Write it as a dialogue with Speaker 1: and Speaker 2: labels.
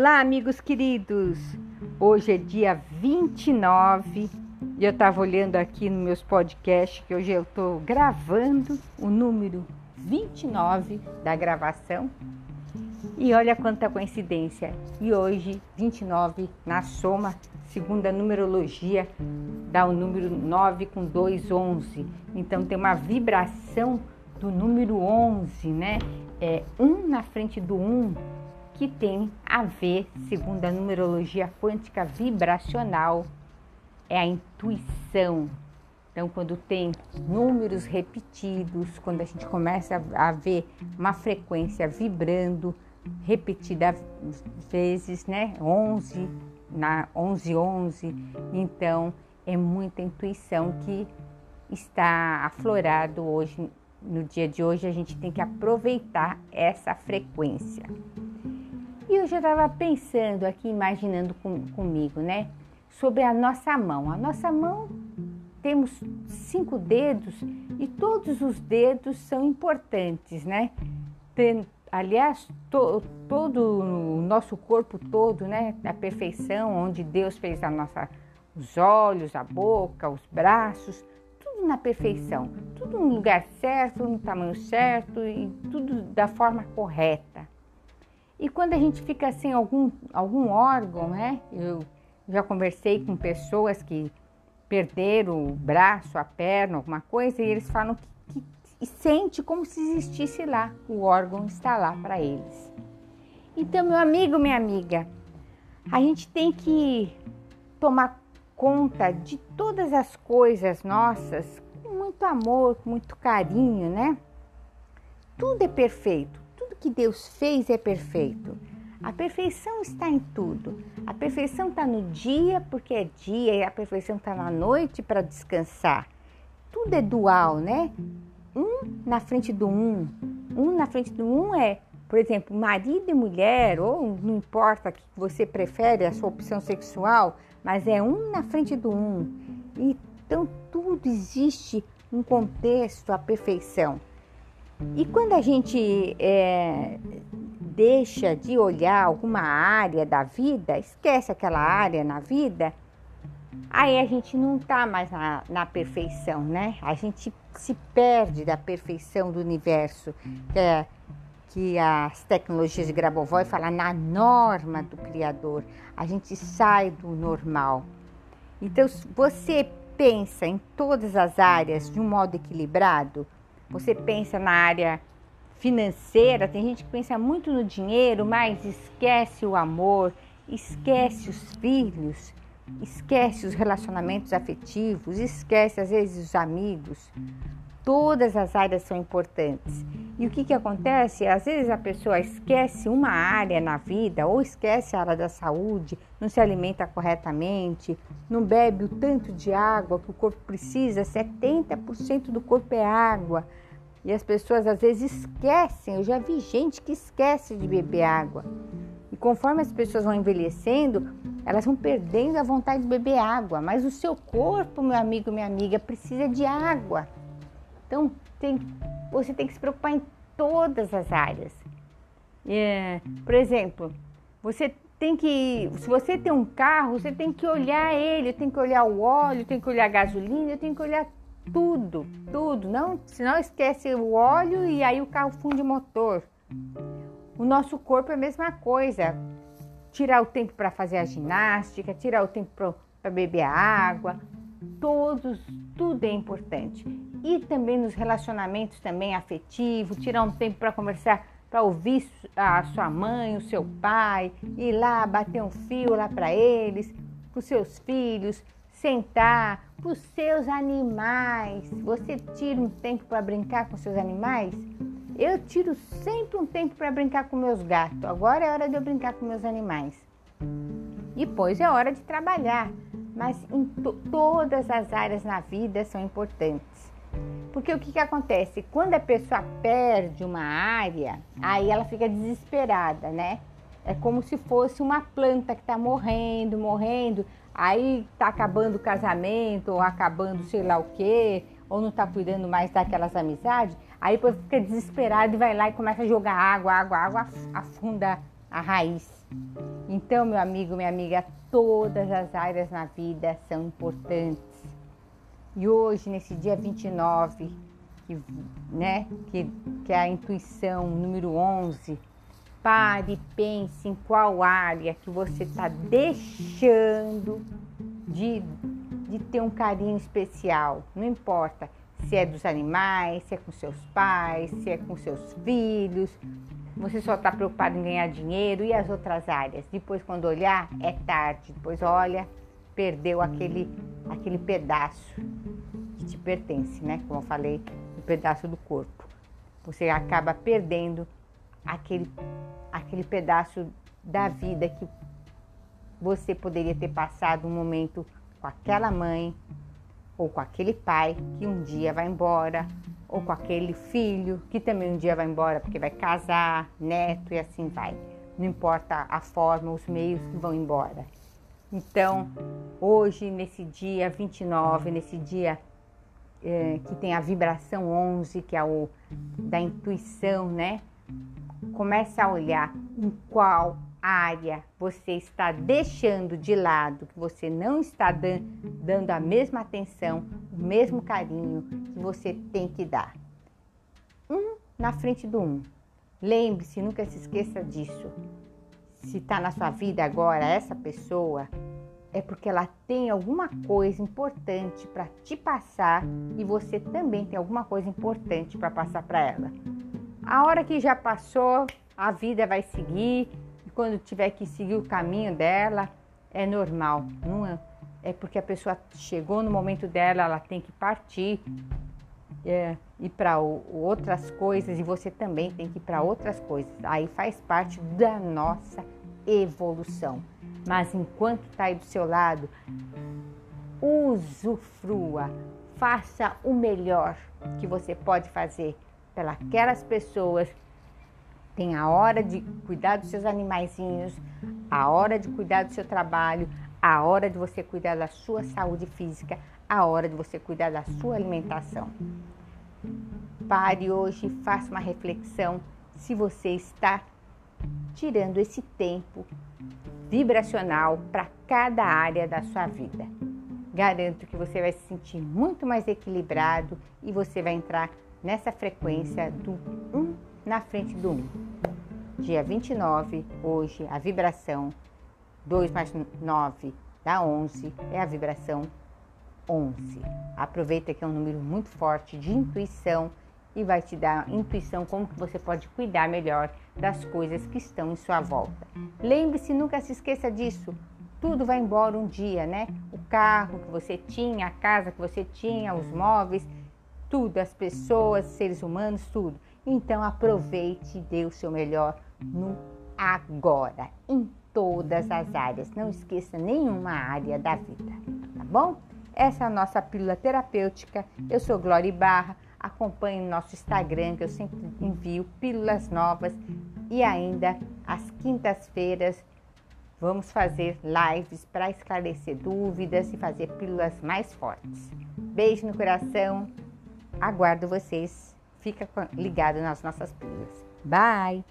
Speaker 1: Olá, amigos queridos! Hoje é dia 29 e eu estava olhando aqui nos meus podcasts que hoje eu estou gravando o número 29 da gravação. E olha quanta coincidência! E hoje, 29 na soma, segundo a numerologia, dá o número 9 com 2, 11. Então tem uma vibração do número 11, né? É um na frente do 1 que tem a ver, segundo a numerologia quântica vibracional, é a intuição. Então, quando tem números repetidos, quando a gente começa a ver uma frequência vibrando repetida vezes, né? 11 na 11 11, então é muita intuição que está aflorado hoje no dia de hoje a gente tem que aproveitar essa frequência. E eu já estava pensando aqui, imaginando com, comigo, né? Sobre a nossa mão. A nossa mão temos cinco dedos e todos os dedos são importantes, né? Tem, aliás, to, todo o nosso corpo todo, né? A perfeição, onde Deus fez a nossa, os olhos, a boca, os braços, tudo na perfeição, tudo no lugar certo, no tamanho certo e tudo da forma correta. E quando a gente fica sem algum, algum órgão, né? Eu já conversei com pessoas que perderam o braço, a perna, alguma coisa, e eles falam que, que sente como se existisse lá, o órgão está lá para eles. Então, meu amigo, minha amiga, a gente tem que tomar conta de todas as coisas nossas com muito amor, com muito carinho, né? Tudo é perfeito, que Deus fez é perfeito. A perfeição está em tudo. A perfeição está no dia porque é dia e a perfeição está na noite para descansar. Tudo é dual, né? Um na frente do um. Um na frente do um é, por exemplo, marido e mulher, ou não importa que você prefere a sua opção sexual, mas é um na frente do um. Então tudo existe um contexto, a perfeição. E quando a gente é, deixa de olhar alguma área da vida, esquece aquela área na vida, aí a gente não está mais na, na, perfeição, né? A gente se perde da perfeição do universo, que, é, que as tecnologias de Grabovoi falam na norma do Criador. A gente sai do normal. Então, você pensa em todas as áreas de um modo equilibrado, você pensa na área financeira, tem gente que pensa muito no dinheiro, mas esquece o amor, esquece os filhos, esquece os relacionamentos afetivos, esquece às vezes os amigos. Todas as áreas são importantes. E o que, que acontece? Às vezes a pessoa esquece uma área na vida, ou esquece a área da saúde, não se alimenta corretamente, não bebe o tanto de água que o corpo precisa, 70% do corpo é água. E as pessoas às vezes esquecem, eu já vi gente que esquece de beber água. E conforme as pessoas vão envelhecendo, elas vão perdendo a vontade de beber água. Mas o seu corpo, meu amigo, minha amiga, precisa de água. Então, tem, você tem que se preocupar em todas as áreas. É, por exemplo, você tem que, se você tem um carro, você tem que olhar ele, tem que olhar o óleo, tem que olhar a gasolina, tem que olhar tudo, tudo. Não, senão esquece o óleo e aí o carro funde o motor. O nosso corpo é a mesma coisa. Tirar o tempo para fazer a ginástica, tirar o tempo para beber água, todos, tudo é importante. E também nos relacionamentos também afetivos, tirar um tempo para conversar, para ouvir a sua mãe, o seu pai, ir lá bater um fio lá para eles, para os seus filhos, sentar, para os seus animais. Você tira um tempo para brincar com seus animais? Eu tiro sempre um tempo para brincar com meus gatos. Agora é hora de eu brincar com meus animais. Depois é hora de trabalhar. Mas em todas as áreas na vida são importantes. Porque o que, que acontece? Quando a pessoa perde uma área, aí ela fica desesperada, né? É como se fosse uma planta que está morrendo, morrendo. Aí está acabando o casamento, ou acabando sei lá o quê, ou não está cuidando mais daquelas amizades. Aí depois fica desesperado e vai lá e começa a jogar água, água, água, afunda a raiz. Então, meu amigo, minha amiga, todas as áreas na vida são importantes. E hoje, nesse dia 29, que, né, que, que é a intuição número 11, pare e pense em qual área que você está deixando de, de ter um carinho especial. Não importa se é dos animais, se é com seus pais, se é com seus filhos, você só está preocupado em ganhar dinheiro e as outras áreas. Depois, quando olhar, é tarde. Depois, olha, perdeu aquele, aquele pedaço que te pertence, né? Como eu falei, o pedaço do corpo. Você acaba perdendo aquele, aquele pedaço da vida que você poderia ter passado um momento com aquela mãe ou com aquele pai que um dia vai embora ou com aquele filho que também um dia vai embora porque vai casar, neto e assim vai. Não importa a forma, os meios que vão embora. Então, hoje, nesse dia 29, nesse dia é, que tem a vibração 11, que é o da intuição, né? Comece a olhar em qual área você está deixando de lado, que você não está dan dando a mesma atenção, o mesmo carinho que você tem que dar. Um na frente do um. Lembre-se, nunca se esqueça disso. Se está na sua vida agora essa pessoa, é porque ela tem alguma coisa importante para te passar e você também tem alguma coisa importante para passar para ela. A hora que já passou, a vida vai seguir, quando tiver que seguir o caminho dela, é normal. Não é, é porque a pessoa chegou no momento dela, ela tem que partir é, ir para outras coisas e você também tem que ir para outras coisas. Aí faz parte da nossa evolução. Mas enquanto está aí do seu lado, usufrua, faça o melhor que você pode fazer pelas pessoas tem a hora de cuidar dos seus animaizinhos, a hora de cuidar do seu trabalho, a hora de você cuidar da sua saúde física, a hora de você cuidar da sua alimentação. Pare hoje e faça uma reflexão se você está tirando esse tempo vibracional para cada área da sua vida. Garanto que você vai se sentir muito mais equilibrado e você vai entrar nessa frequência do 1 na frente do 1. Dia 29, hoje, a vibração 2 mais 9 dá 11, é a vibração 11. Aproveita que é um número muito forte de intuição e vai te dar intuição como que você pode cuidar melhor das coisas que estão em sua volta. Lembre-se, nunca se esqueça disso. Tudo vai embora um dia, né? O carro que você tinha, a casa que você tinha, os móveis, tudo, as pessoas, seres humanos, tudo. Então aproveite e dê o seu melhor no agora, em todas as áreas. Não esqueça nenhuma área da vida, tá bom? Essa é a nossa pílula terapêutica. Eu sou Glória Barra. Acompanhe o nosso Instagram, que eu sempre envio pílulas novas. E ainda às quintas-feiras vamos fazer lives para esclarecer dúvidas e fazer pílulas mais fortes. Beijo no coração. Aguardo vocês fica ligado nas nossas pílulas. Bye!